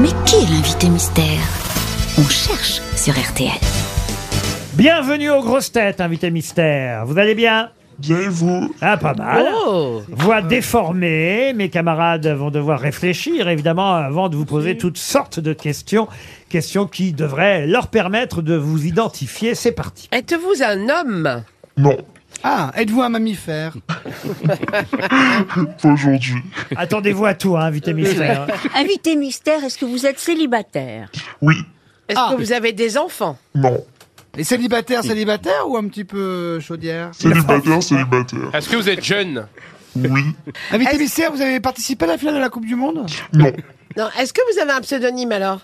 Mais qui est l'invité mystère? On cherche sur RTL. Bienvenue aux grosses têtes, invité mystère. Vous allez bien? Bien vous? Ah, pas mal. Oh Voix déformée, mes camarades vont devoir réfléchir, évidemment, avant de vous poser toutes sortes de questions. Questions qui devraient leur permettre de vous identifier. C'est parti. Êtes-vous un homme? Non, Ah, êtes-vous un mammifère pas aujourd'hui. Attendez-vous à tout, hein, invité mystère. Invité mystère, est-ce que vous êtes célibataire Oui, Est-ce Ah. que vous avez des enfants non. Les célibataires, célibataires ou un petit peu chaudière Célibataire, célibataire. Est-ce que vous êtes jeune Oui, Invité mystère, vous avez participé à la finale de la Coupe du Monde non, Non. Est-ce que vous avez un pseudonyme alors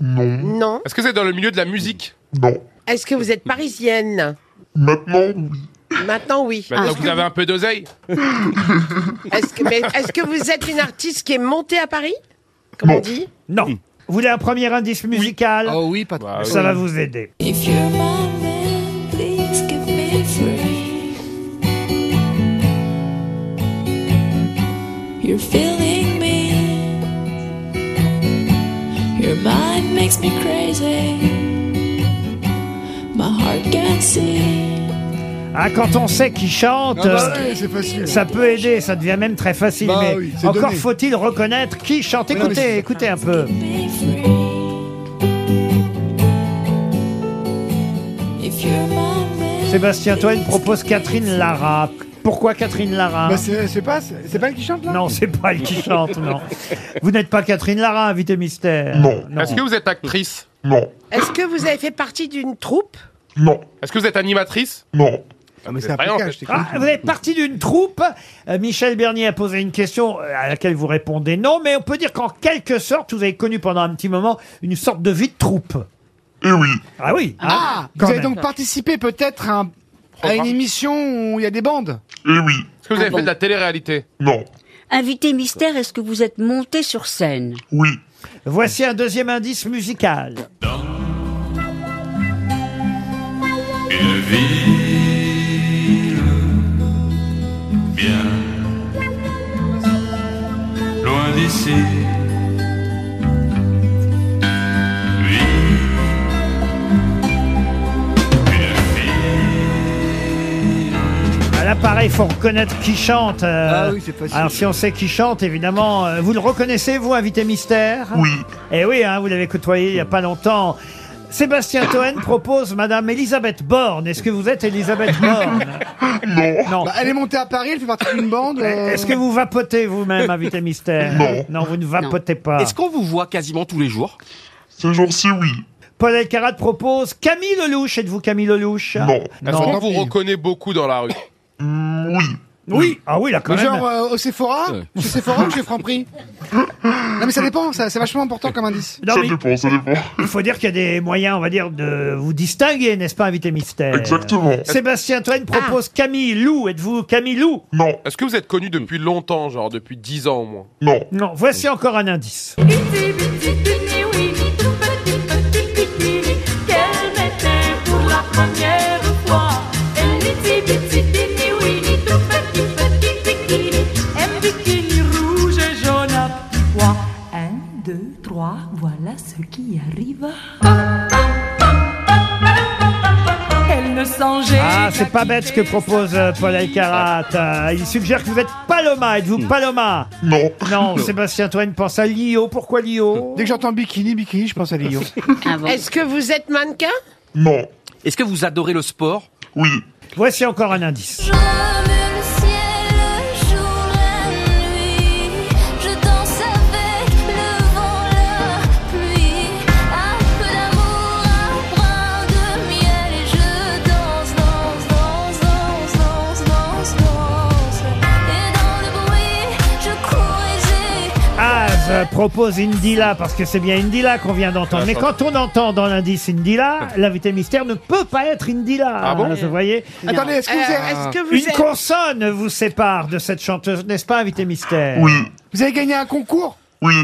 non, Non. Est-ce que vous êtes dans le milieu de la musique non. Est-ce que vous êtes parisienne Maintenant, oui. Maintenant, oui. Maintenant Est-ce que que, vous avez un peu d'oseille est-ce que- mais est-ce que vous êtes une artiste qui est montée à Paris? Comme Non. on dit? Non. Vous voulez un premier indice musical? Oh oui, pas Bah, Ça va vous aider. If you're my man, please give me free. You're feeling me. Your mind makes me crazy. My heart can't see. Ah, quand on sait qui chante, Ah bah euh, oui, c'est facile. ça peut aider, ça devient même très facile. Bah mais oui, c'est encore donné. faut-il reconnaître qui chante. Mais non, mais Écoutez, c'est- écoutez un peu. Be free. If you're my man. Sébastien Toen propose Catherine Lara. Pourquoi Catherine Lara Bah, c'est c'est pas, c'est pas elle qui chante là? Non, c'est pas elle qui chante, non. Vous n'êtes pas Catherine Lara, invité mystère. Non. Est-ce que vous êtes actrice? Non, Est-ce que vous avez fait partie d'une troupe? Non, Est-ce que vous êtes animatrice? Non. Ah, mais c'est un. Ah, vous êtes partie d'une troupe. Euh, Michel Bernier a posé une question euh, à laquelle vous répondez non, mais on peut dire qu'en quelque sorte, vous avez connu pendant un petit moment une sorte de vie de troupe. Et oui, Ah oui. hein, Ah, quand vous avez même. donc participé peut-être à, un- à une émission où il y a des bandes et oui, Est-ce que vous avez fait de la télé-réalité? Non, Invité mystère, est-ce que vous êtes monté sur scène? Oui. Voici un deuxième indice musical. Une ville ville. À l'appareil, il faut reconnaître qui chante. euh, Ah oui, c'est facile. Alors si on sait qui chante, évidemment, euh, vous le reconnaissez, vous, invité mystère? Oui, Eh oui, hein, vous l'avez côtoyé il n'y a pas longtemps. Sébastien Toen propose Madame Elisabeth Borne. Est-ce que vous êtes Elisabeth Borne? Non, Non. Bah, Elle est montée à Paris, elle fait partie d'une bande. euh, Est-ce que vous vapotez vous-même, invité mystère? Non. Non, vous ne vapotez pas. Est-ce qu'on vous voit quasiment tous les jours? Ces jours-ci, oui. Paul Elkarat propose Camille Lelouch. Êtes-vous Camille Lelouch? Non, Est-ce Non. qu'on vous reconnaît beaucoup dans la rue? Mm, oui. Oui. Ah oui, là, quand Mais même. genre euh, au Sephora Ouais. Chez Sephora ou chez Franprix Non mais ça dépend, ça- c'est vachement important comme indice. Non, ça mais dépend, ça dépend. il faut dire qu'il y a des moyens, on va dire, de vous distinguer, n'est-ce pas, invité mystère? Exactement. Sébastien Toen propose Camille Lou. Êtes-vous Camille Lou? Non, Est-ce que vous êtes connu depuis longtemps, genre depuis 10 ans au moins? Non, Non. Voici encore un indice. Pas bête ce que propose euh, Paul Elkarat. Euh, il suggère que vous êtes Paloma. Êtes-vous Paloma? Non, Non, Sébastien Toen pense à Lio. Pourquoi Lio? Dès que j'entends bikini, bikini, je pense à Lio. Ah Est-ce que vous êtes mannequin? Non, Est-ce que vous adorez le sport? Oui. Voici encore un indice. Az propose Indila parce que c'est bien Indila qu'on vient d'entendre. Mais quand on entend dans l'indice Indila, l'invité mystère ne peut pas être Indila. Ah bon Vous voyez Attendez, est-ce que Euh, vous avez, Est-ce que vous Une êtes... consonne vous sépare de cette chanteuse, n'est-ce pas, invité mystère Oui, vous avez gagné un concours oui,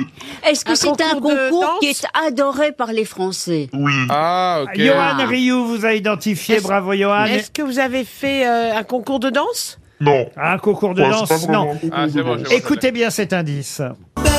Est-ce que Un c'est un concours de concours qui danse est adoré par les Français oui. Ah, ok. Johan Rioux vous a identifié, Est-ce- bravo Johan. Est-ce que vous avez fait euh, un concours de danse? Non. Un concours de Ouais, c'est danse, vraiment non. un concours Ah, de c'est bon, danse. j'ai- Écoutez bien cet indice. Belle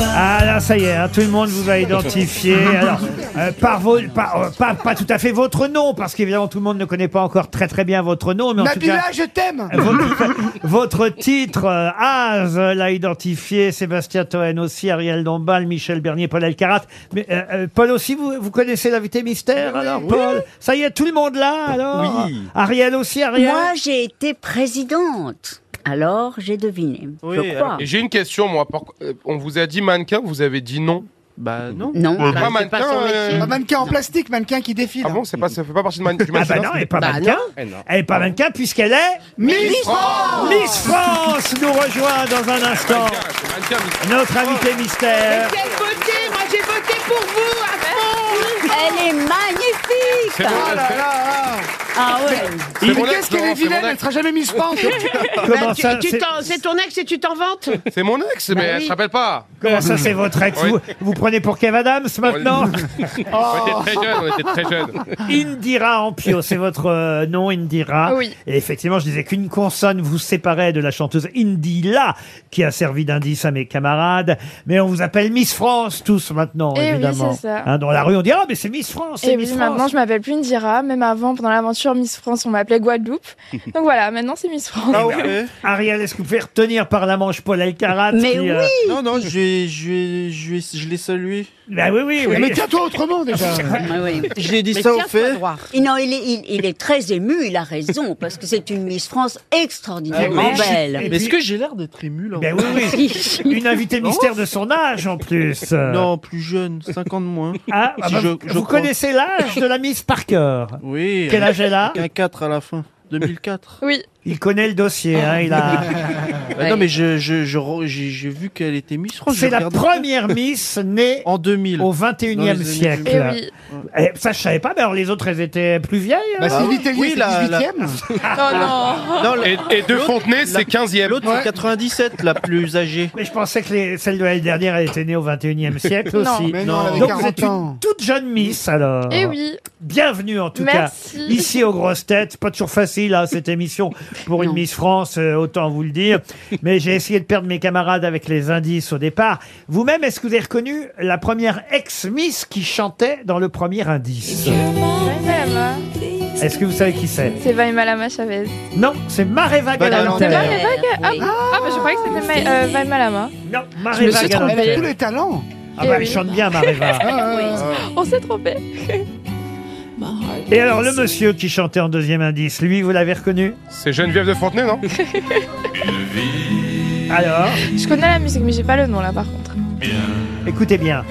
Ah là, ça y est, hein, tout le monde vous a identifié. Alors, euh, par vos, par- euh, pas, pas tout à fait votre nom, parce qu'évidemment tout le monde ne connaît pas encore très très bien votre nom, mais en tout Nabila, cas, je t'aime votre, votre titre, euh, Az l'a identifié, Sébastien Toen aussi, Ariel Dombal, Michel Bernier, Paul Elkarat. Mais euh, euh, Paul aussi, vous, vous connaissez l'invité mystère alors, Paul? Ça y est, tout le monde là alors? Oui. Ariel aussi, Ariel? Moi, j'ai été présidente. Alors, j'ai deviné. je crois. Et j'ai une question, moi. Euh, On vous a dit mannequin, vous avez dit non. Bah non. Non. Pas c'est pas mannequin. son métier. euh, Un mannequin en plastique, mannequin qui défile. Ah bon, c'est pas, ça fait pas partie de man- du Ah bah mannequin non, elle n'est pas Bah mannequin. Eh non. Elle n'est pas mannequin puisqu'elle est Miss France Miss France nous rejoint dans un instant. Mannequin, c'est mannequin, mais- Notre invité mystère. Quelle beauté Moi j'ai voté pour vous à fond Elle est magnifique. C'est mon, Ah là là là Ah ouais. Mais mon qu'est-ce ex, qu'elle est Laurent, c'est vilaine, mon elle sera jamais Comment Bah, tu- ça, tu c'est- t'en- C'est ton ex et tu t'en vantes C'est mon ex, mais elle oui. se rappelle pas. comment ça, c'est votre ex Oui. vous, vous prenez pour Kev Adams maintenant On était très jeunes, on était très jeunes. Indira Ampio, c'est votre euh, nom, Indira. Oui. Et effectivement, je disais qu'une consonne vous séparait de la chanteuse Indila, qui a servi d'indice à mes camarades. Mais on vous appelle Miss France tous maintenant, Eh oui, évidemment. c'est ça. Hein, dans la rue, on dit ah mais c'est Miss France, c'est Et Miss oui, France. maintenant je m'appelle plus Indira. Même avant, pendant l'aventure Miss France, on m'appelait Guadeloupe. Donc voilà, maintenant c'est Miss France. Ah ouais. Ariel, est-ce que vous pouvez retenir par la manche Paul Alcarat Mais qui, euh, oui. Non, non, je, vais- je, vais- je, vais- je l'ai salué. bah oui, oui, oui. Mais tiens-toi autrement déjà Ah. Je l'ai dit Mais ça au fait. Et non, il est, il, il est très ému, il a raison, parce que c'est une Miss France extraordinairement Ah belle. Mais est-ce que j'ai l'air d'être ému là Ben oui, oui. Une invitée mystère de son âge en plus. Non, plus jeune, 50 moins. Ah, ah Si bah, je- vous je vous crois. connaissez l'âge de la Miss par cœur Oui. Quel âge elle Un 4 à la fin. 2004. Oui. Il connaît le dossier. hein, il a... Non, mais je, je, je re- j'ai j'ai vu qu'elle était Miss France. C'est la première Miss née En 2000. au Dans 21e les années siècle. Et oui. Eh, ça, je savais pas, mais alors les autres, elles étaient plus vieilles hein Bah c'est la- la- 18ème non. Non, la- Et, et De Fontenay, c'est 15e. L'autre, c'est 97, la plus âgée. Mais je pensais que les- celle de l'année dernière, elle était née au 21e siècle Non. aussi. Mais non, elle avait Donc vous êtes 40 une ans toute jeune Miss alors. Et oui. Bienvenue en tout Merci. cas ici aux grosses têtes. Pas toujours facile hein, cette émission pour une. Miss France, euh, autant vous le dire. Mais j'ai essayé de perdre mes camarades avec les indices au départ. Vous-même, est-ce que vous avez reconnu la première ex-Miss qui chantait dans le premier indice Vaima. Est-ce que vous savez qui c'est C'est Vaima Lama Chavez. Non, c'est Mareva Galanter. C'est Mareva Ah, ah, bah, je croyais que c'était Ma- euh, Vaima Lama. Non, Je me Mareva suis trompée. Elle a tous les talents Ah bah, elle chante bien Mareva. On s'est trompé. Et alors le monsieur qui chantait en deuxième indice, lui, vous l'avez reconnu C'est Geneviève de Fontenay, non Alors, Je connais la musique, mais j'ai pas le nom là par contre. écoutez bien.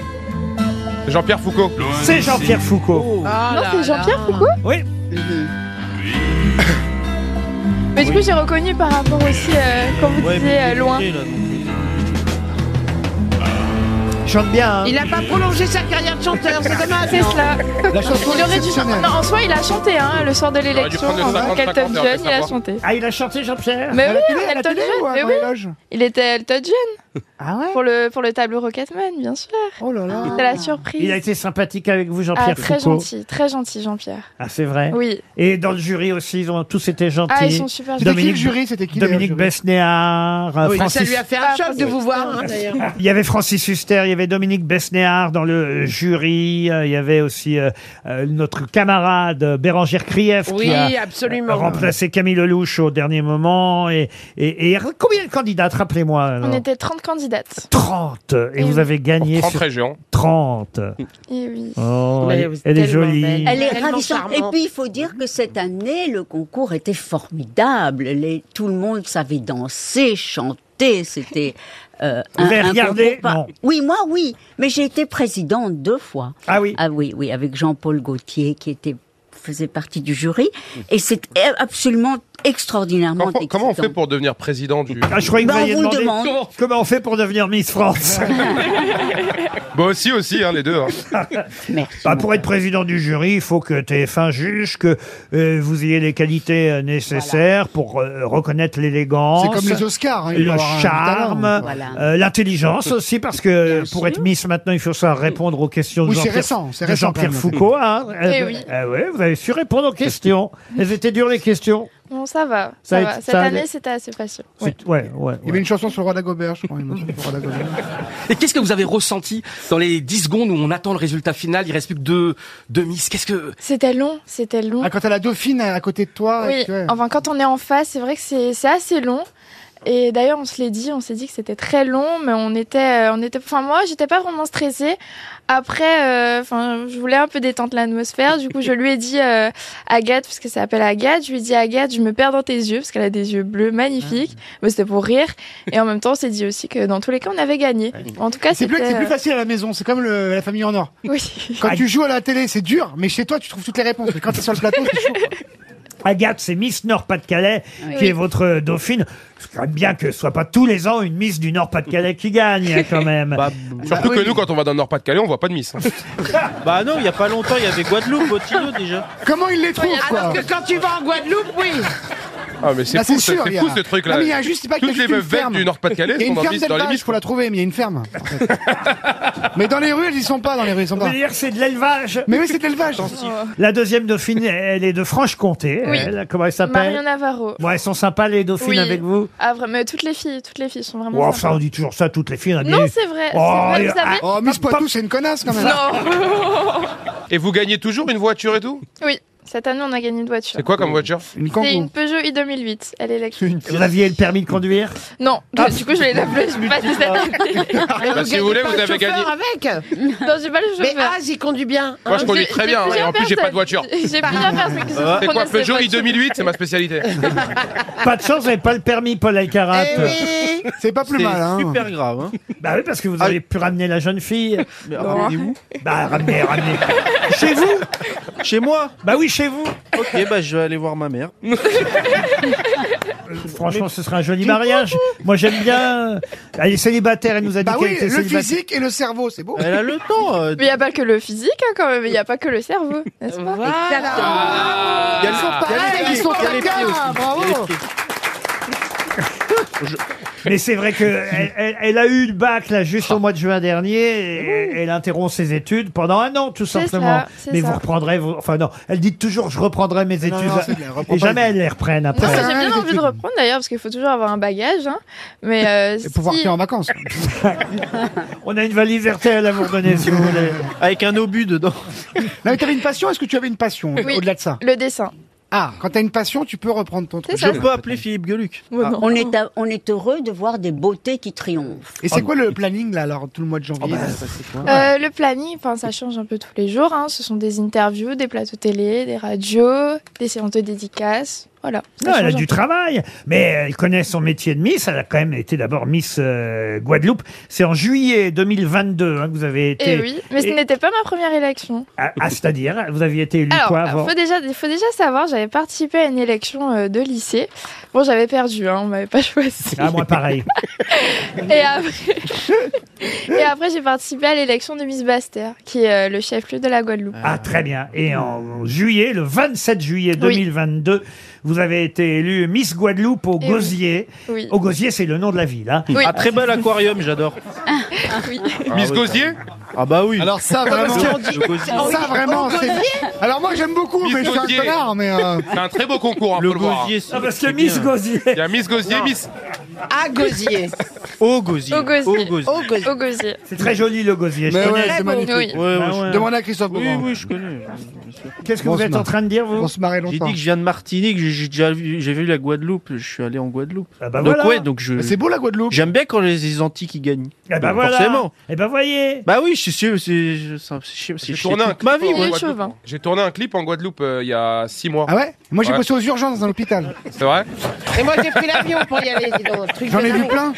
C'est Jean-Pierre Foucault. C'est Jean-Pierre Foucault. Ah non, c'est Jean-Pierre Foucault Oui, Mais du coup, j'ai reconnu par rapport aussi, euh, quand vous Ouais, disiez euh, loin. Chante bien. hein. Il a pas prolongé sa carrière de chanteur, c'est dommage. C'est cela. La chanson Il est aurait dû. exceptionnelle. Non, en soi, il a chanté, hein, le soir de l'élection. prendre le En 50-50 Elton et on John, il a savoir. chanté. Ah, il a chanté Jean-Pierre Mais À oui, la télé, à la Elton télé John, ou à mais dans oui. les loges Il était Elton John Ah ouais pour le, pour le tableau Rocketman, bien sûr. Oh là là C'était la surprise. Il a été sympathique avec vous, Ah, Jean-Pierre très Foucault. gentil, très gentil, Jean-Pierre. Ah, c'est vrai. Oui. Et dans le jury aussi, ils ont tous été gentils. Ah, ils sont super C'était gentils. qui le Dominique- jury C'était qui d'ailleurs, Dominique le jury Besnéard, euh, Ça Francis. lui a fait un Ah, choc de vous voir, hein, d'ailleurs. Il y avait Francis Huster, il y avait Dominique Besnéard dans le jury, euh, il y avait aussi euh, euh, notre camarade euh, Bérangère Krief Oui, qui a absolument. remplacé Camille Lelouch au dernier moment. Et, et, et combien de candidates, rappelez-moi alors On était 30 candidates. 30 Et Et vous oui. avez gagné 30 sur régions. 30 Et oui. Oh, Mais elle, vous êtes elle est tellement jolie. belle. Elle est Tellement ravissante. Et charmante. puis, il faut dire que cette année, le concours était formidable. Les- tout le monde savait danser, chanter. C'était euh, Vous avez regardé concours pas- Non. Oui, moi, oui. Mais j'ai été présidente deux fois. Ah oui. Ah oui, oui, avec Jean-Paul Gaultier qui était faisait partie du jury. Et c'est absolument extraordinairement Comment, comment on fait pour devenir président du... Ah, je croyais que Ben, vous alliez on vous le demander demande. comment, comment on fait pour devenir Miss France. Bah aussi, aussi, hein, les deux. hein. Merci. Bah, pour être président du jury, il faut que TF1 juge que euh, vous ayez les qualités euh, nécessaires pour euh, reconnaître l'élégance. C'est comme les Oscars. hein, il le faut avoir un charme, talent. Voilà. euh, l'intelligence aussi, parce que Bien pour sûr. être Miss maintenant, il faut savoir répondre aux questions de Oui, c'est Jean-Pierre récent, c'est de récent Jean-Pierre quand même. Foucault. Hein. Eh Euh, oui. euh, ouais, vous avez su répondre aux questions. Elles étaient dures les questions. Bon, ça va. Ça va. Cette ça année, c'était assez facile. Ouais, ouais. Il y avait une chanson sur le roi d'Agobert, je crois. sur le roi. Et qu'est-ce que vous avez ressenti dans les 10 secondes où on attend le résultat final? Il reste plus que deux, deux miss. Qu'est-ce que C'était long, c'était long. Ah, quand t'as la dauphine à côté de toi. et Oui, que- ouais. enfin quand on est en face, c'est vrai que c'est c'est assez long. Et d'ailleurs, on se l'est dit, on s'est dit que c'était très long, mais on était, euh, on était, enfin moi, j'étais pas vraiment stressée. Après, euh, enfin, je voulais un peu détendre l'atmosphère. Du coup, je lui ai dit euh, Agathe, parce que ça s'appelle Agathe. Je lui ai dit Agathe, je me perds dans tes yeux, parce qu'elle a des yeux bleus magnifiques. Mais c'était pour rire. Et en même temps, on s'est dit aussi que dans tous les cas, on avait gagné. En tout cas, C'est plus, c'était. c'est plus euh, facile à la maison, c'est comme le- la famille en or. Oui. Quand tu joues à la télé, c'est dur, mais chez toi, tu trouves toutes les réponses. Mais quand t'es sur le plateau, c'est chaud. Agathe, c'est Miss Nord-Pas-de-Calais qui est votre dauphine. C'est quand même bien que ce soit pas tous les ans une Miss du Nord-Pas-de-Calais qui gagne, hein, quand même. Surtout que nous, quand on va dans le Nord-Pas-de-Calais, on voit pas de Miss. Bah non, il y a pas longtemps, il y avait Guadeloupe, Botino déjà. Comment il les trouve, quoi Alors que quand tu vas en Guadeloupe, oui. Ah, mais c'est Bah, fou, c'est ce- sûr, il y c'est a- fou ce truc-là. Non, mais il y a juste, pas qu'il y a Toutes les meufs ferme. du Nord-Pas-de-Calais Il y a sont une dans, d'élevage, Miss. faut la trouver, mais il y a une ferme. mais dans les rues, elles y sont pas, dans les rues, ils sont pas. dire que c'est de l'élevage Mais oui, c'est de l'élevage. La deuxième dauphine, elle est de Franche-Comté. Oui. Elle, comment elle s'appelle Marion Navarro. Bon, elles sont sympas les dauphines Oui. avec vous Ah vraiment, mais toutes les filles, toutes les filles sont vraiment. Oh, sympas. enfin, on dit toujours ça, toutes les filles. on a Non, c'est vrai. Oh, c'est vrai, vous savez Oh, Miss Poitou, c'est une connasse, quand même. Non. Et vous gagnez toujours une voiture et tout? Oui, cette année on a gagné une voiture. C'est quoi comme voiture Une C'est une Peugeot i 2008. Elle est électrique. Vous aviez le permis de conduire Non, du coup je l'ai la je passe cette année. Bah, si vous voulez, vous avez gagné. avec. Non, j'ai pas le Mais chauffeur. Az, il conduit bien. Moi, je conduis J'ai- très j'ai bien, et plusieurs en plus, j'ai pas de personnes. voiture. J'ai plusieurs personnes qui se C'est quoi Peugeot voitures. i2008 C'est ma spécialité. Pas de chance, vous n'avez pas le permis, Paul Alcarat. Eh oui. C'est pas plus mal, hein. super grave. Hein. Bah oui, parce que vous avez pu ramener la jeune fille. Mais ramenez où Bah, ramener, ramener. chez vous Chez moi Bah oui, chez vous. Ok, bah je vais aller voir ma mère. Franchement, ce serait un joli mariage. Moi, j'aime bien. Elle est célibataire, elle nous a dit Bah qu'elle oui, était le célibataire. physique et le cerveau, c'est beau. Elle a le temps. euh, Mais il n'y a pas que le physique hein, quand même, il n'y a pas que le cerveau, n'est-ce pas Ah. il y a Ils sont le- il y a pareils, les ils sont pieds, il y a les pieds caca, aussi. Il y a bravo. les pieds. Mais c'est vrai que elle, elle- elle a eu le bac là juste au mois de juin dernier et elle interrompt ses études pendant un an tout C'est simplement. ça, c'est Mais ça. vous reprendrez, vos- enfin non, elle dit toujours je reprendrai mes études non, c'est bien, reprends et pas jamais les- elle les reprenne après. j'ai bien envie de reprendre d'ailleurs parce qu'il faut toujours avoir un bagage. Hein. Mais euh, Et pouvoir si- vacances. On a une valise RTL à vous redonner si vous voulez. Avec un obus dedans. Non, mais t'avais une passion, est-ce que tu avais une passion Oui. au-delà de ça? Le dessin. Ah, quand t'as une passion, tu peux reprendre ton truc. Je peux appeler Philippe Geluc. Oh, non. On est, à- on est heureux de voir des beautés qui triomphent. Et c'est quoi le planning, là, alors, tout le mois de janvier là Euh, le planning, enfin, ça change un peu tous les jours. Hein. Ce sont des interviews, des plateaux télé, des radios, des séances de dédicaces. Voilà. Non, elle a du travail, mais elle connaît son métier de Miss. Elle a quand même été d'abord Miss euh, Guadeloupe. C'est en juillet 2022 hein, que vous avez été. Eh oui, mais ce n'était pas ma première élection. Ah, ah, c'est-à-dire, vous aviez été élu Alors, quoi il avant faut déjà, il faut déjà savoir, j'avais participé à une élection euh, de lycée. Bon, j'avais perdu, hein, on m'avait pas choisi. Ah, moi pareil. Et après, et après j'ai participé à l'élection de Miss Baster, qui est euh, le chef-lieu de la Guadeloupe. Ah, très bien. Et en juillet, le 27 juillet 2022, vous avez été élu Miss Guadeloupe au Eh. Gosier. Oui. Au Gosier, c'est le nom de la ville. Hein. Oui. Un très bel aquarium, j'adore. oui. Miss oui, Gosier Ah bah oui. Alors ça, vraiment, Le Gosier. ça, vraiment, c'est... Alors moi, j'aime beaucoup, Miss mais je suis un Gosier. connard, mais... euh, C'est un très beau concours, hein, Le voir. Ah, parce que c'est Miss. Gosier. Il y a Miss Gosier, Miss. À Gosier. Au Gosier. Au Gosier. Au Gosier. Au Gosier. Au Gosier. C'est très joli le Gosier. Je Mais connais. ouais, c'est magnifique. Oui. Ouais, ouais, je- ouais. Demande à Christophe Oui, Beaugrand. oui, je connais. Qu'est-ce que Bon, vous se êtes en train de dire, vous On se marrer J'ai longtemps. dit que je viens de Martinique, j'ai j'ai déjà vu, j'ai vu la Guadeloupe, je suis allé en Guadeloupe. Ah bah donc voilà. ouais, donc je. Mais C'est beau, la Guadeloupe. J'aime bien quand les, les Antilles qui gagnent. Eh ben Donc, voilà. Forcément. Eh ben voyez. Bah oui, je suis sûr, c'est je- ça- c'est- c'est J'ai c'est tourné un toute ma clip vie. en moi. Guadeloupe. chauvin. J'ai tourné un clip en Guadeloupe euh, il y a six mois. Ah ouais? Moi, j'ai Ouais. bossé aux urgences dans un hôpital. C'est vrai? Et moi, j'ai pris l'avion pour y aller, dis donc. Truc J'en de ai vu plein.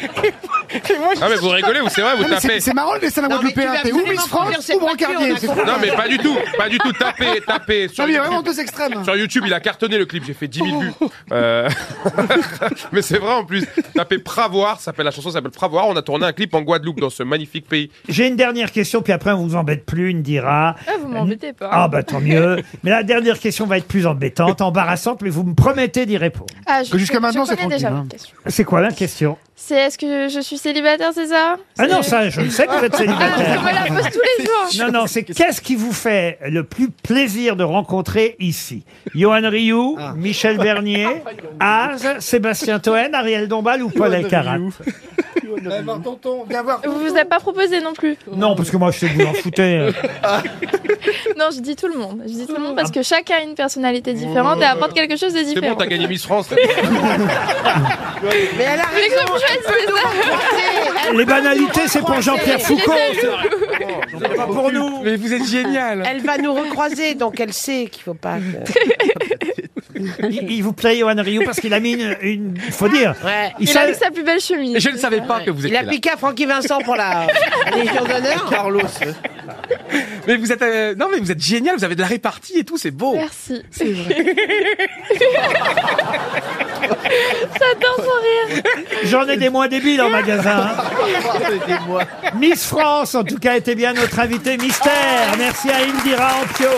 Ah mais vous rigolez ou c'est vrai, vous Non, mais c'est- tapez. C'est marrant le dessin d'un Non, mais tu Guadeloupéen. vas T'es ou absolument Miss conduire France cette ou voiture, brancardier. on a c'est compris. trop Non mais pas du tout, pas du tout. Tapez, tapez. Sur Non, mais il y a YouTube. vraiment deux extrêmes. Sur YouTube, il a cartonné le clip, j'ai fait 10 000 vues. Euh, Mais c'est vrai en plus. Tapez Pravoire, ça s'appelle la chanson s'appelle Pravoire. On a tourné un clip en Guadeloupe dans ce magnifique pays. J'ai une dernière question, puis après on vous embête plus, il dira. Ah, vous m'embêtez pas. Ah bah tant mieux. Mais la dernière question va être plus embêtante, embarrassante, mais vous me promettez d'y répondre. Ah, je, Que jusqu'à je maintenant, c'est connais déjà tranquille, votre hein. question. C'est quoi la question C'est est-ce que je suis célibataire, c'est ça Ah non, ça, je le sais que vous êtes Ah, célibataire. on me la pose tous les jours. Non, non, c'est qu'est-ce qui vous fait le plus plaisir de rencontrer ici? Johan Rioux, Michel Bernier, Az, Sébastien Toen, Ariel Dombal ou Paul Elkarat? Tonton, viens voir. Vous vous avez pas proposé non plus Non, parce que moi, je sais que vous en foutez. Non, je dis tout le monde. Je dis tout le monde parce que chacun a une personnalité différente et apporte quelque chose de C'est différent. bon, t'as gagné Miss France. Mais elle a Mais raison. comme je. Elle Les banalités, c'est pour. Jean-Pierre Foucault. Il C'est pas pour nous. Mais vous êtes génial. Elle va nous recroiser, donc elle sait qu'il faut pas. que- Il, il vous plaît, Johan Rioux, parce qu'il a mis une. une- Il faut dire. Ouais. Il Il a mis sa plus belle chemise. Je ne savais pas que vous Il étiez a là. piqué à Francky Vincent pour la Légion d'honneur. Carlos. Mais vous êtes, euh, non mais vous êtes génial. Vous avez de la répartie et tout, c'est beau. Merci. C'est vrai. J'adore son rire. J'en ai des moins débiles en magasin. hein. Miss France, en tout cas, était bien notre invité mystère. Merci à Indira Ampio.